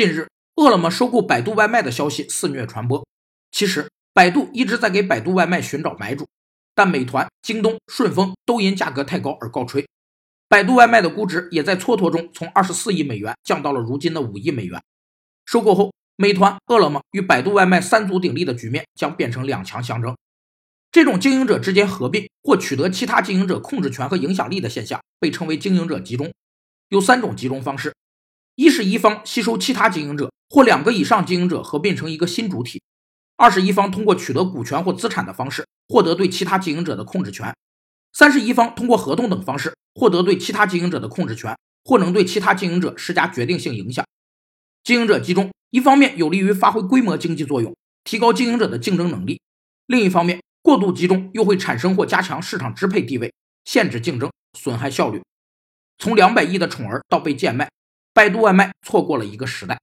近日，饿了么收购百度外卖的消息肆虐传播。其实，百度一直在给百度外卖寻找买主，但美团、京东、顺丰都因价格太高而告吹。百度外卖的估值也在蹉跎中从二十四亿美元降到了如今的五亿美元。收购后，美团、饿了么与百度外卖三足鼎立的局面将变成两强相争。这种经营者之间合并或取得其他经营者控制权和影响力的现象，被称为经营者集中。有三种集中方式：一是一方吸收其他经营者，或两个以上经营者合并成一个新主体；二是一方通过取得股权或资产的方式，获得对其他经营者的控制权；三是一方通过合同等方式，获得对其他经营者的控制权，或能对其他经营者施加决定性影响。经营者集中，一方面有利于发挥规模经济作用，提高经营者的竞争能力；另一方面，过度集中又会产生或加强市场支配地位，限制竞争，损害效率。从两百亿的宠儿到被贱卖，百度外卖错过了一个时代。